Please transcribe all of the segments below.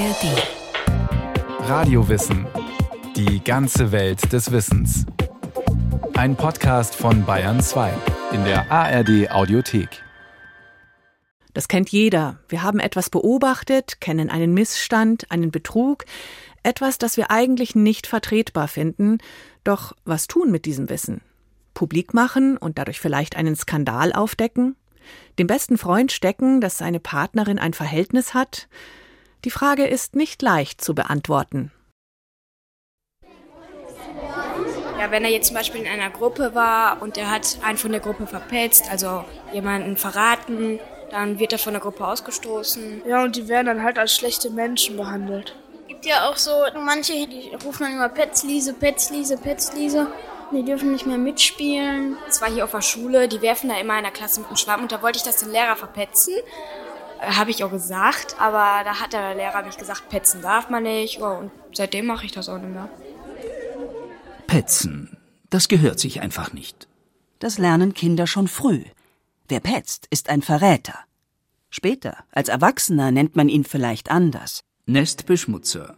ARD. Radiowissen. Die ganze Welt des Wissens. Ein Podcast von Bayern 2 in der ARD Audiothek. Das kennt jeder. Wir haben etwas beobachtet, kennen einen Missstand, einen Betrug, etwas, das wir eigentlich nicht vertretbar finden. Doch was tun mit diesem Wissen? Publik machen und dadurch vielleicht einen Skandal aufdecken? Dem besten Freund stecken, dass seine Partnerin ein Verhältnis hat? Die Frage ist nicht leicht zu beantworten. Ja, wenn er jetzt zum Beispiel in einer Gruppe war und er hat einen von der Gruppe verpetzt, also jemanden verraten, dann wird er von der Gruppe ausgestoßen. Ja, und die werden dann halt als schlechte Menschen behandelt. Gibt ja auch so manche, die rufen dann immer Petzliese, Petzliese, Petzliese. Die dürfen nicht mehr mitspielen. Das war hier auf der Schule, die werfen da immer in der Klasse mit dem Schwamm und da wollte ich das den Lehrer verpetzen. Habe ich auch gesagt, aber da hat der Lehrer mich gesagt, petzen darf man nicht. Ja, und seitdem mache ich das auch nicht mehr. Petzen, das gehört sich einfach nicht. Das lernen Kinder schon früh. Wer petzt, ist ein Verräter. Später, als Erwachsener, nennt man ihn vielleicht anders. Nestbeschmutzer,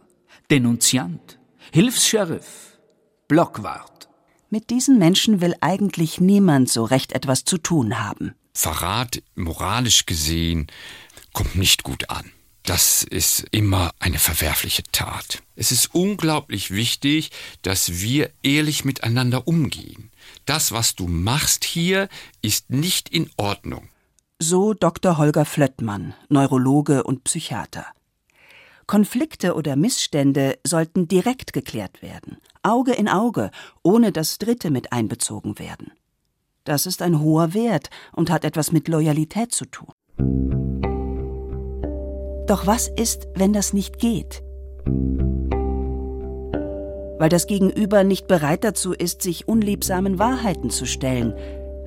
Denunziant, Hilfs-Sheriff, Blockwart. Mit diesen Menschen will eigentlich niemand so recht etwas zu tun haben. Verrat, moralisch gesehen, kommt nicht gut an. Das ist immer eine verwerfliche Tat. Es ist unglaublich wichtig, dass wir ehrlich miteinander umgehen. Das, was du machst hier, ist nicht in Ordnung. So Dr. Holger Flöttmann, Neurologe und Psychiater. Konflikte oder Missstände sollten direkt geklärt werden, Auge in Auge, ohne dass Dritte mit einbezogen werden. Das ist ein hoher Wert und hat etwas mit Loyalität zu tun. Doch was ist, wenn das nicht geht? Weil das Gegenüber nicht bereit dazu ist, sich unliebsamen Wahrheiten zu stellen,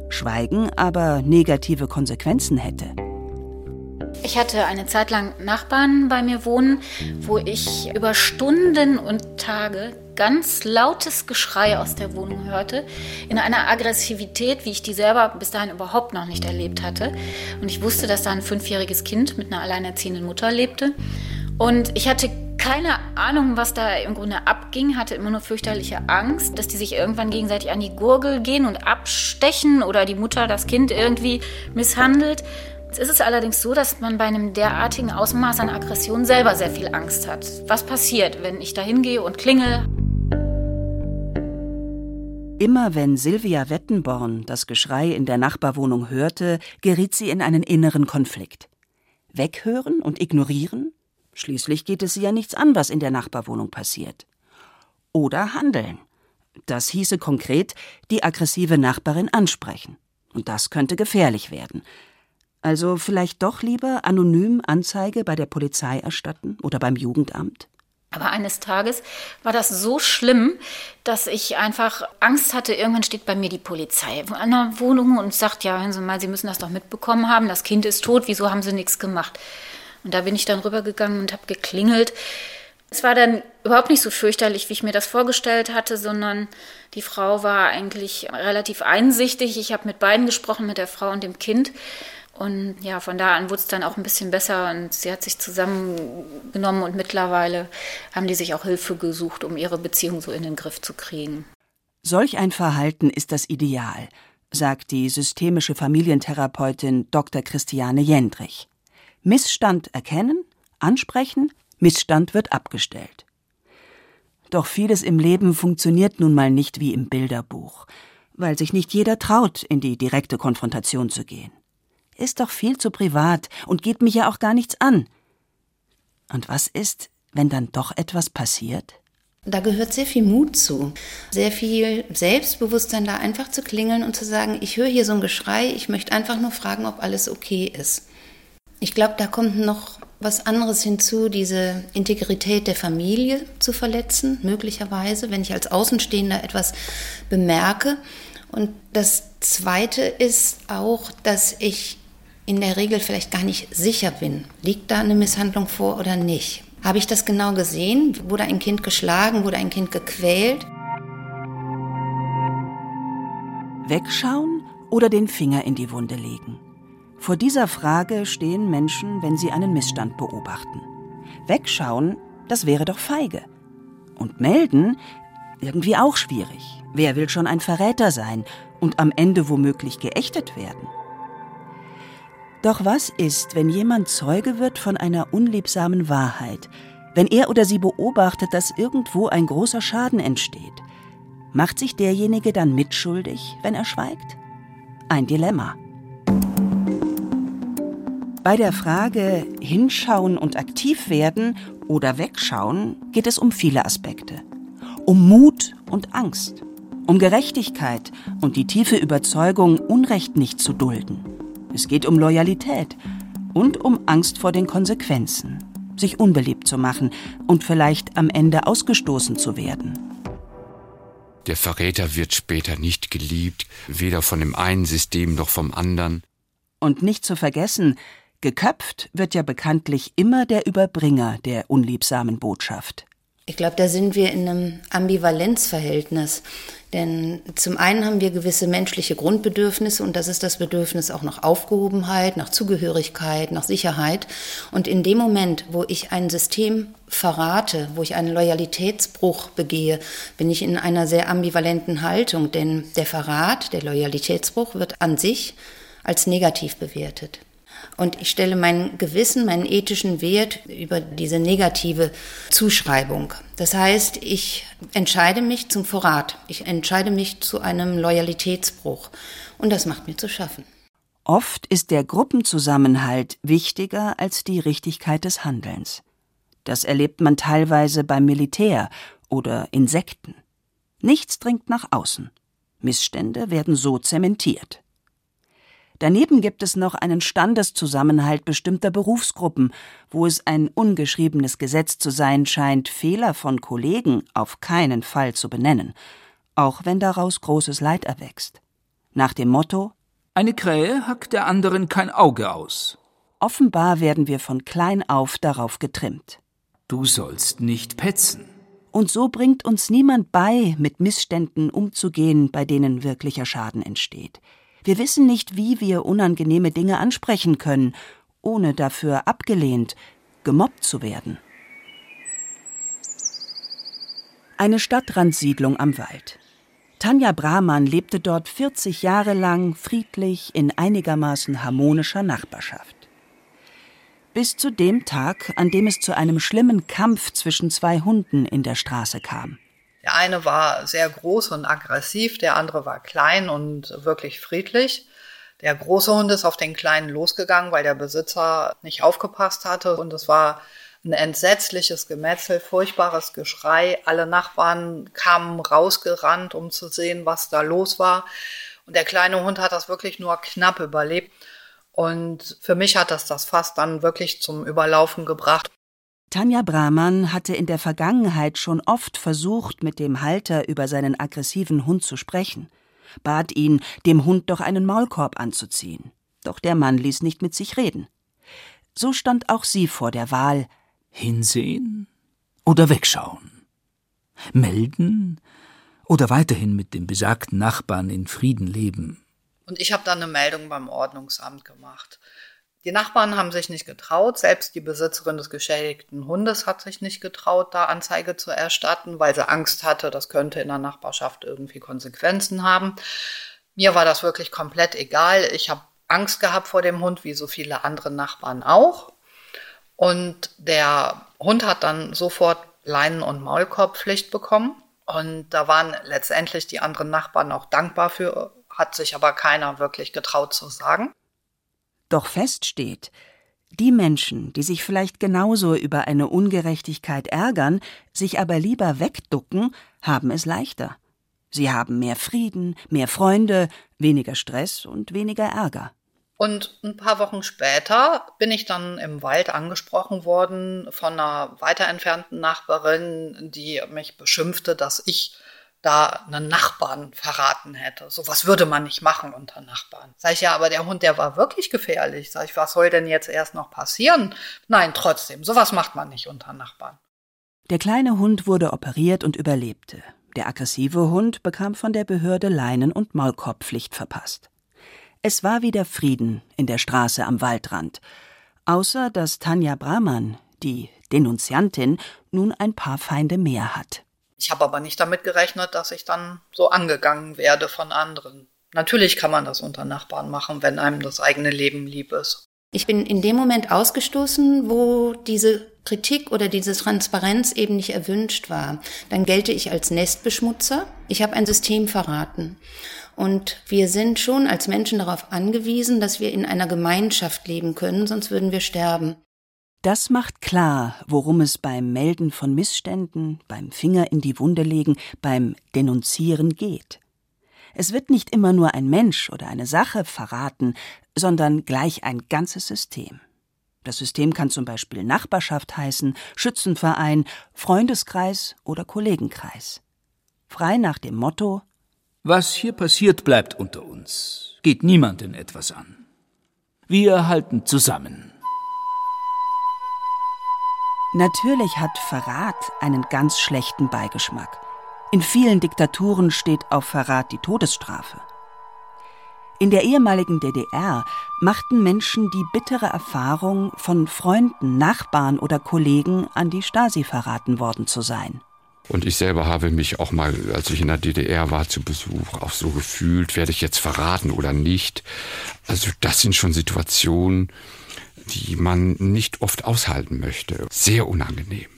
Schweigen aber negative Konsequenzen hätte. Ich hatte eine Zeit lang Nachbarn bei mir wohnen, wo ich über Stunden und Tage ganz lautes Geschrei aus der Wohnung hörte, in einer Aggressivität, wie ich die selber bis dahin überhaupt noch nicht erlebt hatte. Und ich wusste, dass da ein fünfjähriges Kind mit einer alleinerziehenden Mutter lebte. Und ich hatte keine Ahnung, was da im Grunde abging, hatte immer nur fürchterliche Angst, dass die sich irgendwann gegenseitig an die Gurgel gehen und abstechen oder die Mutter das Kind irgendwie misshandelt. Jetzt ist es allerdings so, dass man bei einem derartigen Ausmaß an Aggression selber sehr viel Angst hat. Was passiert, wenn ich da hingehe und klingel? Immer wenn Silvia Wettenborn das Geschrei in der Nachbarwohnung hörte, geriet sie in einen inneren Konflikt. Weghören und ignorieren? Schließlich geht es sie ja nichts an, was in der Nachbarwohnung passiert. Oder handeln. Das hieße konkret die aggressive Nachbarin ansprechen. Und das könnte gefährlich werden. Also vielleicht doch lieber anonym Anzeige bei der Polizei erstatten oder beim Jugendamt? Aber eines Tages war das so schlimm, dass ich einfach Angst hatte, irgendwann steht bei mir die Polizei an der Wohnung und sagt, ja, hören Sie mal, Sie müssen das doch mitbekommen haben, das Kind ist tot, wieso haben Sie nichts gemacht? Und da bin ich dann rübergegangen und habe geklingelt. Es war dann überhaupt nicht so fürchterlich, wie ich mir das vorgestellt hatte, sondern die Frau war eigentlich relativ einsichtig. Ich habe mit beiden gesprochen, mit der Frau und dem Kind. Und ja, von da an wurde es dann auch ein bisschen besser und sie hat sich zusammengenommen und mittlerweile haben die sich auch Hilfe gesucht, um ihre Beziehung so in den Griff zu kriegen. Solch ein Verhalten ist das Ideal, sagt die systemische Familientherapeutin Dr. Christiane Jendrich. Missstand erkennen, ansprechen, Missstand wird abgestellt. Doch vieles im Leben funktioniert nun mal nicht wie im Bilderbuch, weil sich nicht jeder traut, in die direkte Konfrontation zu gehen. Ist doch viel zu privat und geht mich ja auch gar nichts an. Und was ist, wenn dann doch etwas passiert? Da gehört sehr viel Mut zu, sehr viel Selbstbewusstsein, da einfach zu klingeln und zu sagen, ich höre hier so ein Geschrei, ich möchte einfach nur fragen, ob alles okay ist. Ich glaube, da kommt noch was anderes hinzu, diese Integrität der Familie zu verletzen, möglicherweise, wenn ich als Außenstehender etwas bemerke. Und das Zweite ist auch, dass ich in der Regel vielleicht gar nicht sicher bin, liegt da eine Misshandlung vor oder nicht. Habe ich das genau gesehen? Wurde ein Kind geschlagen? Wurde ein Kind gequält? Wegschauen oder den Finger in die Wunde legen? Vor dieser Frage stehen Menschen, wenn sie einen Missstand beobachten. Wegschauen, das wäre doch feige. Und melden, irgendwie auch schwierig. Wer will schon ein Verräter sein und am Ende womöglich geächtet werden? Doch was ist, wenn jemand Zeuge wird von einer unliebsamen Wahrheit, wenn er oder sie beobachtet, dass irgendwo ein großer Schaden entsteht? Macht sich derjenige dann mitschuldig, wenn er schweigt? Ein Dilemma. Bei der Frage hinschauen und aktiv werden oder wegschauen geht es um viele Aspekte. Um Mut und Angst, um Gerechtigkeit und die tiefe Überzeugung, Unrecht nicht zu dulden. Es geht um Loyalität und um Angst vor den Konsequenzen, sich unbeliebt zu machen und vielleicht am Ende ausgestoßen zu werden. Der Verräter wird später nicht geliebt, weder von dem einen System noch vom anderen. Und nicht zu vergessen, geköpft wird ja bekanntlich immer der Überbringer der unliebsamen Botschaft. Ich glaube, da sind wir in einem Ambivalenzverhältnis. Denn zum einen haben wir gewisse menschliche Grundbedürfnisse und das ist das Bedürfnis auch nach Aufgehobenheit, nach Zugehörigkeit, nach Sicherheit. Und in dem Moment, wo ich ein System verrate, wo ich einen Loyalitätsbruch begehe, bin ich in einer sehr ambivalenten Haltung. Denn der Verrat, der Loyalitätsbruch wird an sich als negativ bewertet. Und ich stelle mein Gewissen, meinen ethischen Wert über diese negative Zuschreibung. Das heißt, ich entscheide mich zum Verrat. Ich entscheide mich zu einem Loyalitätsbruch. Und das macht mir zu schaffen. Oft ist der Gruppenzusammenhalt wichtiger als die Richtigkeit des Handelns. Das erlebt man teilweise beim Militär oder Insekten. Nichts dringt nach außen. Missstände werden so zementiert. Daneben gibt es noch einen Standeszusammenhalt bestimmter Berufsgruppen, wo es ein ungeschriebenes Gesetz zu sein scheint, Fehler von Kollegen auf keinen Fall zu benennen, auch wenn daraus großes Leid erwächst. Nach dem Motto Eine Krähe hackt der anderen kein Auge aus. Offenbar werden wir von klein auf darauf getrimmt. Du sollst nicht petzen. Und so bringt uns niemand bei, mit Missständen umzugehen, bei denen wirklicher Schaden entsteht. Wir wissen nicht, wie wir unangenehme Dinge ansprechen können, ohne dafür abgelehnt, gemobbt zu werden. Eine Stadtrandsiedlung am Wald. Tanja Brahmann lebte dort 40 Jahre lang friedlich in einigermaßen harmonischer Nachbarschaft. Bis zu dem Tag, an dem es zu einem schlimmen Kampf zwischen zwei Hunden in der Straße kam. Der eine war sehr groß und aggressiv, der andere war klein und wirklich friedlich. Der große Hund ist auf den kleinen losgegangen, weil der Besitzer nicht aufgepasst hatte und es war ein entsetzliches Gemetzel, furchtbares Geschrei. Alle Nachbarn kamen rausgerannt, um zu sehen, was da los war. Und der kleine Hund hat das wirklich nur knapp überlebt. Und für mich hat das das fast dann wirklich zum Überlaufen gebracht. Tanja Brahmann hatte in der Vergangenheit schon oft versucht, mit dem Halter über seinen aggressiven Hund zu sprechen, bat ihn, dem Hund doch einen Maulkorb anzuziehen. Doch der Mann ließ nicht mit sich reden. So stand auch sie vor der Wahl hinsehen oder wegschauen, melden oder weiterhin mit dem besagten Nachbarn in Frieden leben. Und ich habe dann eine Meldung beim Ordnungsamt gemacht. Die Nachbarn haben sich nicht getraut, selbst die Besitzerin des geschädigten Hundes hat sich nicht getraut, da Anzeige zu erstatten, weil sie Angst hatte, das könnte in der Nachbarschaft irgendwie Konsequenzen haben. Mir war das wirklich komplett egal. Ich habe Angst gehabt vor dem Hund, wie so viele andere Nachbarn auch. Und der Hund hat dann sofort Leinen- und Maulkorbpflicht bekommen. Und da waren letztendlich die anderen Nachbarn auch dankbar für, hat sich aber keiner wirklich getraut zu sagen. Doch fest steht, die Menschen, die sich vielleicht genauso über eine Ungerechtigkeit ärgern, sich aber lieber wegducken, haben es leichter. Sie haben mehr Frieden, mehr Freunde, weniger Stress und weniger Ärger. Und ein paar Wochen später bin ich dann im Wald angesprochen worden von einer weiter entfernten Nachbarin, die mich beschimpfte, dass ich da einen Nachbarn verraten hätte. So was würde man nicht machen unter Nachbarn. Sag ich ja, aber der Hund, der war wirklich gefährlich. Sag ich, was soll denn jetzt erst noch passieren? Nein, trotzdem, sowas macht man nicht unter Nachbarn. Der kleine Hund wurde operiert und überlebte. Der aggressive Hund bekam von der Behörde Leinen- und Maulkorbpflicht verpasst. Es war wieder Frieden in der Straße am Waldrand. Außer dass Tanja Brahmann, die Denunziantin nun ein paar Feinde mehr hat. Ich habe aber nicht damit gerechnet, dass ich dann so angegangen werde von anderen. Natürlich kann man das unter Nachbarn machen, wenn einem das eigene Leben lieb ist. Ich bin in dem Moment ausgestoßen, wo diese Kritik oder diese Transparenz eben nicht erwünscht war. Dann gelte ich als Nestbeschmutzer. Ich habe ein System verraten. Und wir sind schon als Menschen darauf angewiesen, dass wir in einer Gemeinschaft leben können, sonst würden wir sterben. Das macht klar, worum es beim Melden von Missständen, beim Finger in die Wunde legen, beim Denunzieren geht. Es wird nicht immer nur ein Mensch oder eine Sache verraten, sondern gleich ein ganzes System. Das System kann zum Beispiel Nachbarschaft heißen, Schützenverein, Freundeskreis oder Kollegenkreis. Frei nach dem Motto Was hier passiert, bleibt unter uns, geht niemanden etwas an. Wir halten zusammen. Natürlich hat Verrat einen ganz schlechten Beigeschmack. In vielen Diktaturen steht auf Verrat die Todesstrafe. In der ehemaligen DDR machten Menschen die bittere Erfahrung, von Freunden, Nachbarn oder Kollegen an die Stasi verraten worden zu sein. Und ich selber habe mich auch mal, als ich in der DDR war, zu Besuch auch so gefühlt, werde ich jetzt verraten oder nicht. Also das sind schon Situationen, die man nicht oft aushalten möchte. Sehr unangenehm.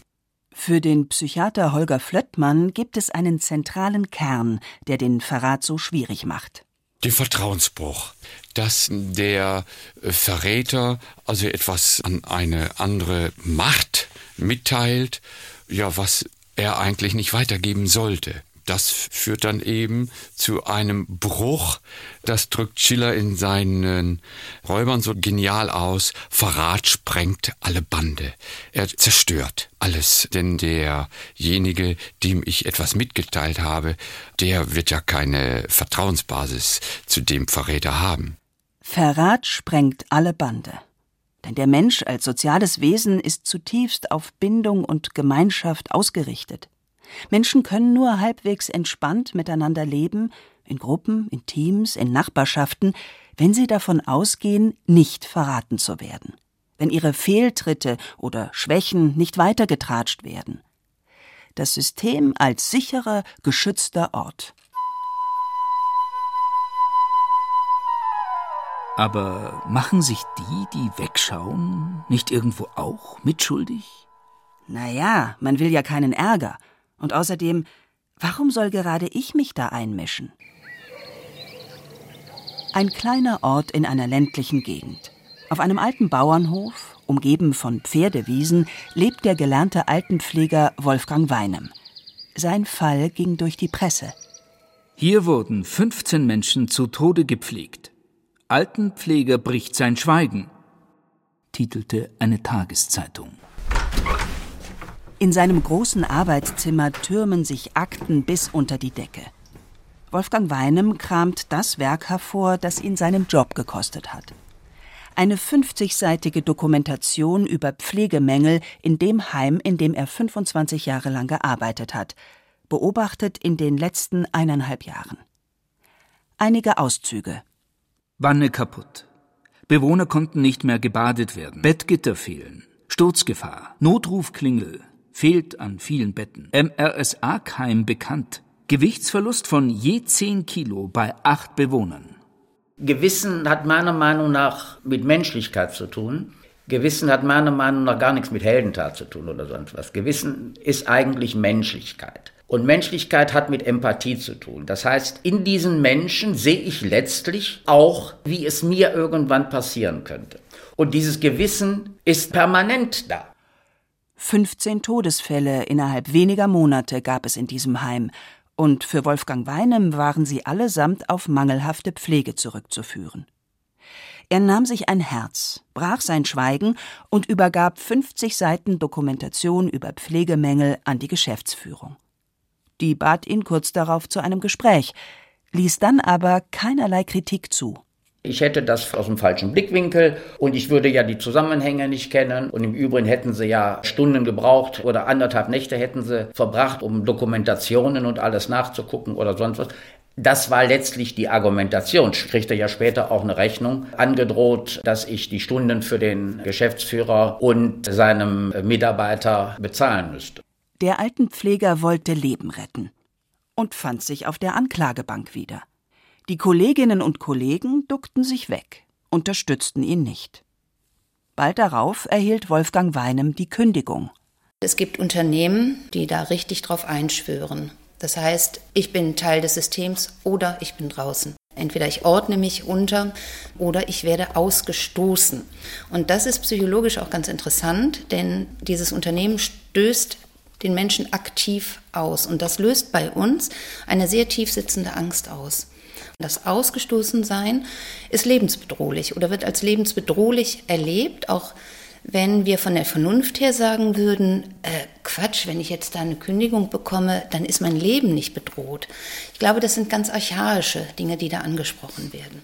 Für den Psychiater Holger Flöttmann gibt es einen zentralen Kern, der den Verrat so schwierig macht. Den Vertrauensbruch, dass der Verräter also etwas an eine andere Macht mitteilt, ja, was er eigentlich nicht weitergeben sollte. Das führt dann eben zu einem Bruch. Das drückt Schiller in seinen Räubern so genial aus. Verrat sprengt alle Bande. Er zerstört alles. Denn derjenige, dem ich etwas mitgeteilt habe, der wird ja keine Vertrauensbasis zu dem Verräter haben. Verrat sprengt alle Bande. Denn der Mensch als soziales Wesen ist zutiefst auf Bindung und Gemeinschaft ausgerichtet. Menschen können nur halbwegs entspannt miteinander leben, in Gruppen, in Teams, in Nachbarschaften, wenn sie davon ausgehen, nicht verraten zu werden, wenn ihre Fehltritte oder Schwächen nicht weitergetratscht werden. Das System als sicherer, geschützter Ort. Aber machen sich die, die wegschauen, nicht irgendwo auch mitschuldig? Na ja, man will ja keinen Ärger. Und außerdem, warum soll gerade ich mich da einmischen? Ein kleiner Ort in einer ländlichen Gegend. Auf einem alten Bauernhof, umgeben von Pferdewiesen, lebt der gelernte Altenpfleger Wolfgang Weinem. Sein Fall ging durch die Presse. Hier wurden 15 Menschen zu Tode gepflegt. Altenpfleger bricht sein Schweigen, titelte eine Tageszeitung. In seinem großen Arbeitszimmer türmen sich Akten bis unter die Decke. Wolfgang Weinem kramt das Werk hervor, das ihn seinen Job gekostet hat. Eine 50-seitige Dokumentation über Pflegemängel in dem Heim, in dem er 25 Jahre lang gearbeitet hat, beobachtet in den letzten eineinhalb Jahren. Einige Auszüge. Wanne kaputt. Bewohner konnten nicht mehr gebadet werden. Bettgitter fehlen. Sturzgefahr. Notrufklingel fehlt an vielen Betten. MRSA-Keim bekannt. Gewichtsverlust von je 10 Kilo bei acht Bewohnern. Gewissen hat meiner Meinung nach mit Menschlichkeit zu tun. Gewissen hat meiner Meinung nach gar nichts mit Heldentat zu tun oder sonst was. Gewissen ist eigentlich Menschlichkeit. Und Menschlichkeit hat mit Empathie zu tun. Das heißt, in diesen Menschen sehe ich letztlich auch, wie es mir irgendwann passieren könnte. Und dieses Gewissen ist permanent da. 15 Todesfälle innerhalb weniger Monate gab es in diesem Heim, und für Wolfgang Weinem waren sie allesamt auf mangelhafte Pflege zurückzuführen. Er nahm sich ein Herz, brach sein Schweigen und übergab 50 Seiten Dokumentation über Pflegemängel an die Geschäftsführung. Die bat ihn kurz darauf zu einem Gespräch, ließ dann aber keinerlei Kritik zu. Ich hätte das aus dem falschen Blickwinkel und ich würde ja die Zusammenhänge nicht kennen. Und im Übrigen hätten sie ja Stunden gebraucht oder anderthalb Nächte hätten sie verbracht, um Dokumentationen und alles nachzugucken oder sonst was. Das war letztlich die Argumentation. Ich kriegte ja später auch eine Rechnung angedroht, dass ich die Stunden für den Geschäftsführer und seinem Mitarbeiter bezahlen müsste. Der Altenpfleger wollte Leben retten und fand sich auf der Anklagebank wieder. Die Kolleginnen und Kollegen duckten sich weg, unterstützten ihn nicht. Bald darauf erhielt Wolfgang Weinem die Kündigung. Es gibt Unternehmen, die da richtig drauf einschwören. Das heißt, ich bin Teil des Systems oder ich bin draußen. Entweder ich ordne mich unter oder ich werde ausgestoßen. Und das ist psychologisch auch ganz interessant, denn dieses Unternehmen stößt den Menschen aktiv aus. Und das löst bei uns eine sehr tief sitzende Angst aus. Das Ausgestoßensein ist lebensbedrohlich oder wird als lebensbedrohlich erlebt, auch wenn wir von der Vernunft her sagen würden, äh, Quatsch, wenn ich jetzt da eine Kündigung bekomme, dann ist mein Leben nicht bedroht. Ich glaube, das sind ganz archaische Dinge, die da angesprochen werden.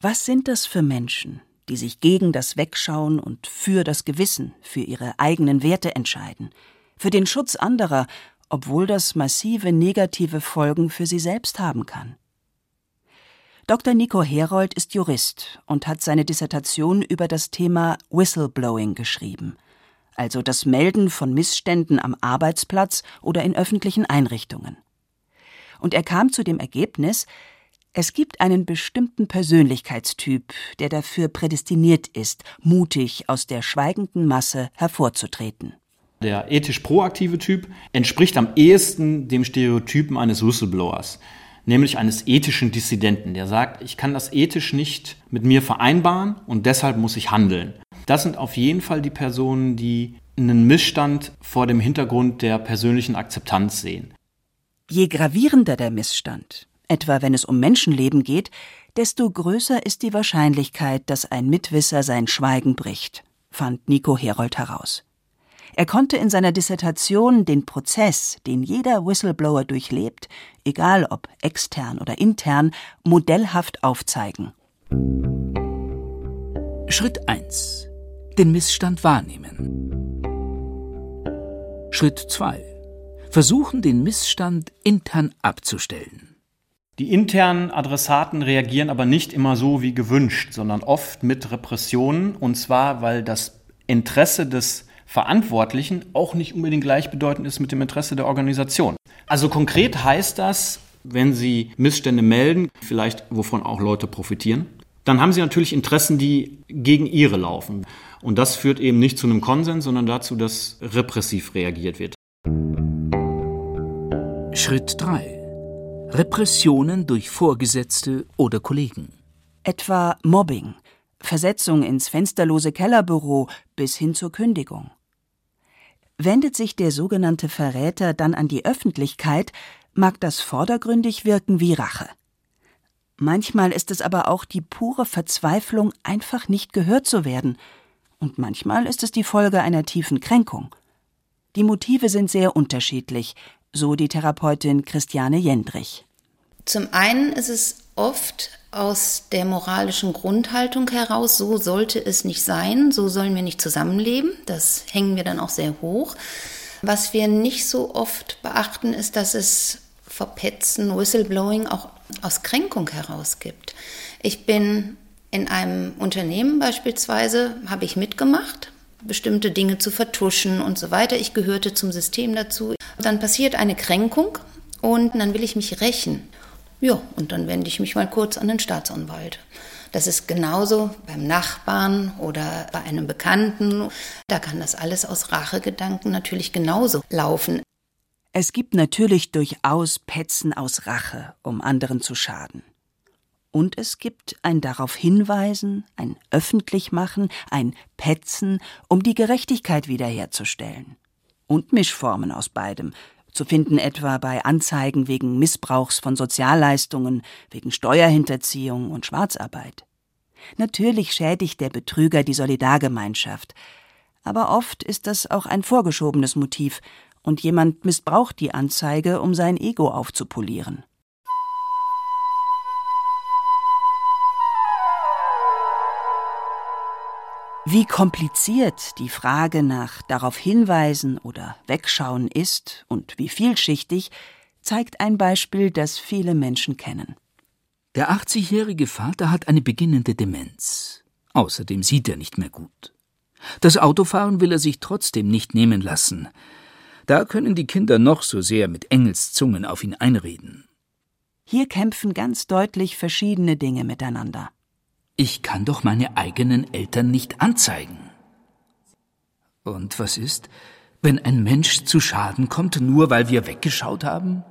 Was sind das für Menschen, die sich gegen das Wegschauen und für das Gewissen, für ihre eigenen Werte entscheiden, für den Schutz anderer, obwohl das massive negative Folgen für sie selbst haben kann? Dr. Nico Herold ist Jurist und hat seine Dissertation über das Thema Whistleblowing geschrieben, also das Melden von Missständen am Arbeitsplatz oder in öffentlichen Einrichtungen. Und er kam zu dem Ergebnis, es gibt einen bestimmten Persönlichkeitstyp, der dafür prädestiniert ist, mutig aus der schweigenden Masse hervorzutreten. Der ethisch proaktive Typ entspricht am ehesten dem Stereotypen eines Whistleblowers nämlich eines ethischen Dissidenten, der sagt, ich kann das ethisch nicht mit mir vereinbaren und deshalb muss ich handeln. Das sind auf jeden Fall die Personen, die einen Missstand vor dem Hintergrund der persönlichen Akzeptanz sehen. Je gravierender der Missstand, etwa wenn es um Menschenleben geht, desto größer ist die Wahrscheinlichkeit, dass ein Mitwisser sein Schweigen bricht, fand Nico Herold heraus. Er konnte in seiner Dissertation den Prozess, den jeder Whistleblower durchlebt, egal ob extern oder intern, modellhaft aufzeigen. Schritt 1. Den Missstand wahrnehmen. Schritt 2. Versuchen, den Missstand intern abzustellen. Die internen Adressaten reagieren aber nicht immer so wie gewünscht, sondern oft mit Repressionen, und zwar weil das Interesse des Verantwortlichen auch nicht unbedingt gleichbedeutend ist mit dem Interesse der Organisation. Also konkret heißt das, wenn Sie Missstände melden, vielleicht wovon auch Leute profitieren, dann haben Sie natürlich Interessen, die gegen Ihre laufen. Und das führt eben nicht zu einem Konsens, sondern dazu, dass repressiv reagiert wird. Schritt 3. Repressionen durch Vorgesetzte oder Kollegen. Etwa Mobbing, Versetzung ins fensterlose Kellerbüro bis hin zur Kündigung. Wendet sich der sogenannte Verräter dann an die Öffentlichkeit, mag das vordergründig wirken wie Rache. Manchmal ist es aber auch die pure Verzweiflung, einfach nicht gehört zu werden, und manchmal ist es die Folge einer tiefen Kränkung. Die Motive sind sehr unterschiedlich, so die Therapeutin Christiane Jendrich. Zum einen ist es oft aus der moralischen Grundhaltung heraus, so sollte es nicht sein, so sollen wir nicht zusammenleben. Das hängen wir dann auch sehr hoch. Was wir nicht so oft beachten, ist, dass es Verpetzen, Whistleblowing auch aus Kränkung heraus gibt. Ich bin in einem Unternehmen beispielsweise, habe ich mitgemacht, bestimmte Dinge zu vertuschen und so weiter. Ich gehörte zum System dazu. Dann passiert eine Kränkung und dann will ich mich rächen. Ja, und dann wende ich mich mal kurz an den Staatsanwalt. Das ist genauso beim Nachbarn oder bei einem Bekannten. Da kann das alles aus Rachegedanken natürlich genauso laufen. Es gibt natürlich durchaus Petzen aus Rache, um anderen zu schaden. Und es gibt ein darauf hinweisen, ein öffentlich machen, ein Petzen, um die Gerechtigkeit wiederherzustellen. Und Mischformen aus beidem, zu finden etwa bei Anzeigen wegen Missbrauchs von Sozialleistungen, wegen Steuerhinterziehung und Schwarzarbeit. Natürlich schädigt der Betrüger die Solidargemeinschaft, aber oft ist das auch ein vorgeschobenes Motiv, und jemand missbraucht die Anzeige, um sein Ego aufzupolieren. Wie kompliziert die Frage nach darauf hinweisen oder wegschauen ist und wie vielschichtig, zeigt ein Beispiel, das viele Menschen kennen. Der 80-jährige Vater hat eine beginnende Demenz. Außerdem sieht er nicht mehr gut. Das Autofahren will er sich trotzdem nicht nehmen lassen. Da können die Kinder noch so sehr mit Engelszungen auf ihn einreden. Hier kämpfen ganz deutlich verschiedene Dinge miteinander. Ich kann doch meine eigenen Eltern nicht anzeigen. Und was ist, wenn ein Mensch zu Schaden kommt, nur weil wir weggeschaut haben?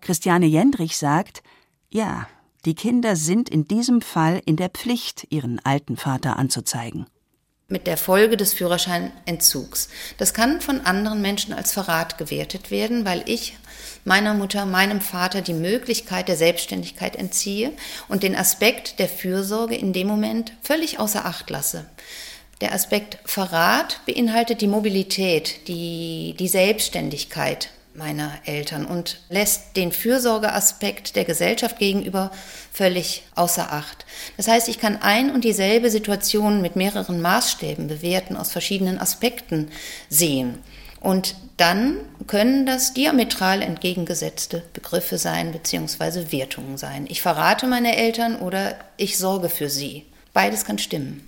Christiane Jendrich sagt, ja, die Kinder sind in diesem Fall in der Pflicht, ihren alten Vater anzuzeigen. Mit der Folge des Führerscheinentzugs. Das kann von anderen Menschen als Verrat gewertet werden, weil ich meiner Mutter, meinem Vater die Möglichkeit der Selbstständigkeit entziehe und den Aspekt der Fürsorge in dem Moment völlig außer Acht lasse. Der Aspekt Verrat beinhaltet die Mobilität, die, die Selbstständigkeit meiner Eltern und lässt den Fürsorgeaspekt der Gesellschaft gegenüber völlig außer Acht. Das heißt, ich kann ein und dieselbe Situation mit mehreren Maßstäben bewerten, aus verschiedenen Aspekten sehen. Und dann können das diametral entgegengesetzte Begriffe sein bzw. Wertungen sein. Ich verrate meine Eltern oder ich sorge für sie. Beides kann stimmen.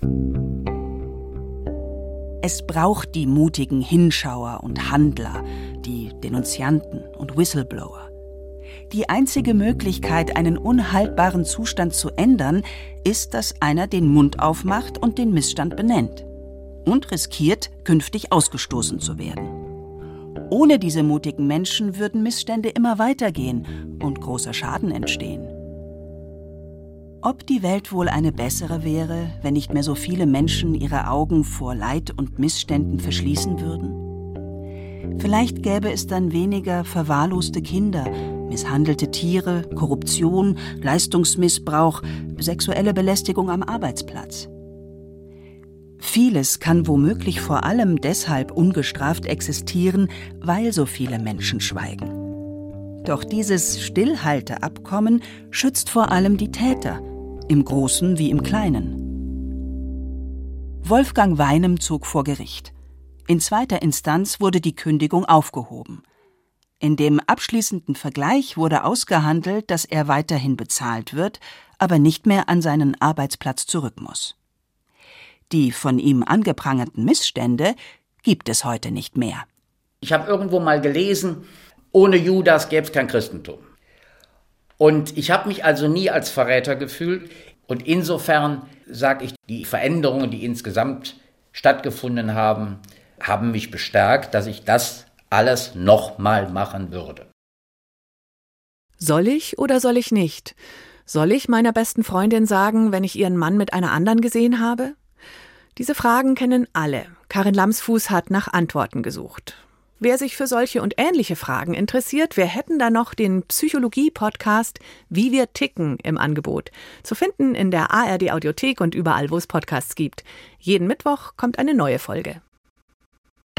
Es braucht die mutigen Hinschauer und Handler, die Denunzianten und Whistleblower. Die einzige Möglichkeit, einen unhaltbaren Zustand zu ändern, ist, dass einer den Mund aufmacht und den Missstand benennt und riskiert, künftig ausgestoßen zu werden. Ohne diese mutigen Menschen würden Missstände immer weitergehen und großer Schaden entstehen. Ob die Welt wohl eine bessere wäre, wenn nicht mehr so viele Menschen ihre Augen vor Leid und Missständen verschließen würden? Vielleicht gäbe es dann weniger verwahrloste Kinder, misshandelte Tiere, Korruption, Leistungsmissbrauch, sexuelle Belästigung am Arbeitsplatz. Vieles kann womöglich vor allem deshalb ungestraft existieren, weil so viele Menschen schweigen. Doch dieses Stillhalteabkommen schützt vor allem die Täter, im Großen wie im Kleinen. Wolfgang Weinem zog vor Gericht. In zweiter Instanz wurde die Kündigung aufgehoben. In dem abschließenden Vergleich wurde ausgehandelt, dass er weiterhin bezahlt wird, aber nicht mehr an seinen Arbeitsplatz zurück muss. Die von ihm angeprangerten Missstände gibt es heute nicht mehr. Ich habe irgendwo mal gelesen, ohne Judas gäbe es kein Christentum. Und ich habe mich also nie als Verräter gefühlt. Und insofern sage ich, die Veränderungen, die insgesamt stattgefunden haben, haben mich bestärkt, dass ich das alles nochmal machen würde. Soll ich oder soll ich nicht? Soll ich meiner besten Freundin sagen, wenn ich ihren Mann mit einer anderen gesehen habe? Diese Fragen kennen alle. Karin Lamsfuß hat nach Antworten gesucht. Wer sich für solche und ähnliche Fragen interessiert, wir hätten da noch den Psychologie-Podcast Wie wir ticken im Angebot. Zu finden in der ARD Audiothek und überall, wo es Podcasts gibt. Jeden Mittwoch kommt eine neue Folge.